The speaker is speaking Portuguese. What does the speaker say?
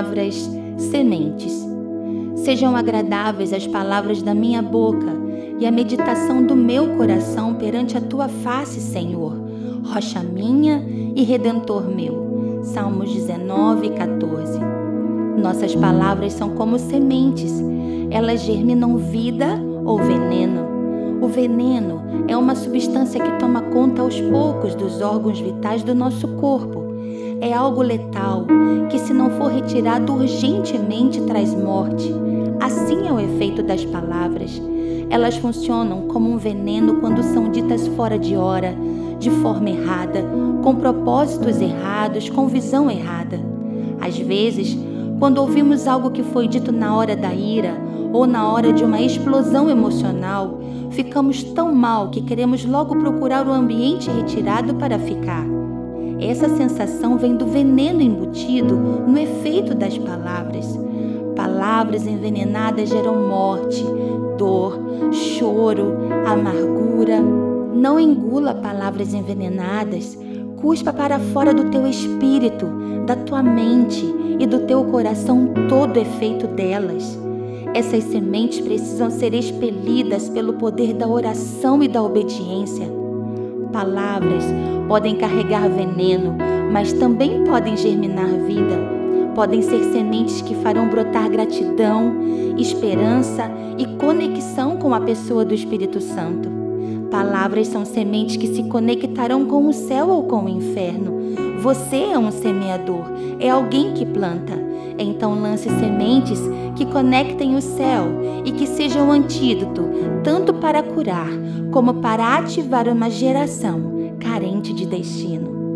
palavras sementes. Sejam agradáveis as palavras da minha boca e a meditação do meu coração perante a tua face, Senhor, rocha minha e redentor meu. Salmos 19, 14. Nossas palavras são como sementes, elas germinam vida ou veneno. O veneno é uma substância que toma conta aos poucos dos órgãos vitais do nosso corpo. É algo letal que, se não retirado urgentemente, traz morte. Assim é o efeito das palavras. Elas funcionam como um veneno quando são ditas fora de hora, de forma errada, com propósitos errados, com visão errada. Às vezes, quando ouvimos algo que foi dito na hora da ira ou na hora de uma explosão emocional, ficamos tão mal que queremos logo procurar o ambiente retirado para ficar. Essa sensação vem do veneno embutido no efeito das palavras. Palavras envenenadas geram morte, dor, choro, amargura. Não engula palavras envenenadas. Cuspa para fora do teu espírito, da tua mente e do teu coração todo efeito delas. Essas sementes precisam ser expelidas pelo poder da oração e da obediência. Palavras podem carregar veneno, mas também podem germinar vida. Podem ser sementes que farão brotar gratidão, esperança e conexão com a pessoa do Espírito Santo. Palavras são sementes que se conectarão com o céu ou com o inferno. Você é um semeador, é alguém que planta. Então lance sementes que conectem o céu e que sejam um antídoto tanto para curar como para ativar uma geração carente de destino.